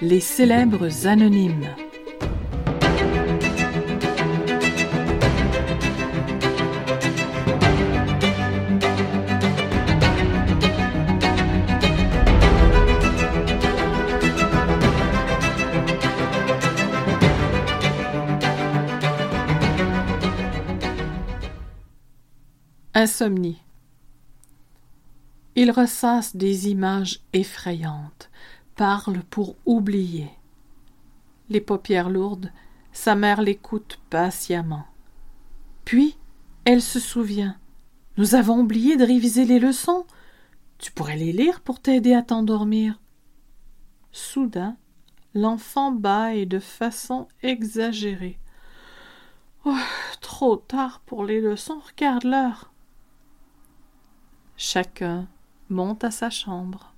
Les célèbres anonymes. Insomnie. Il ressasse des images effrayantes, parle pour oublier. Les paupières lourdes, sa mère l'écoute patiemment. Puis, elle se souvient. Nous avons oublié de réviser les leçons. Tu pourrais les lire pour t'aider à t'endormir. Soudain, l'enfant bâille de façon exagérée. Oh, trop tard pour les leçons, regarde l'heure. Chacun monte à sa chambre.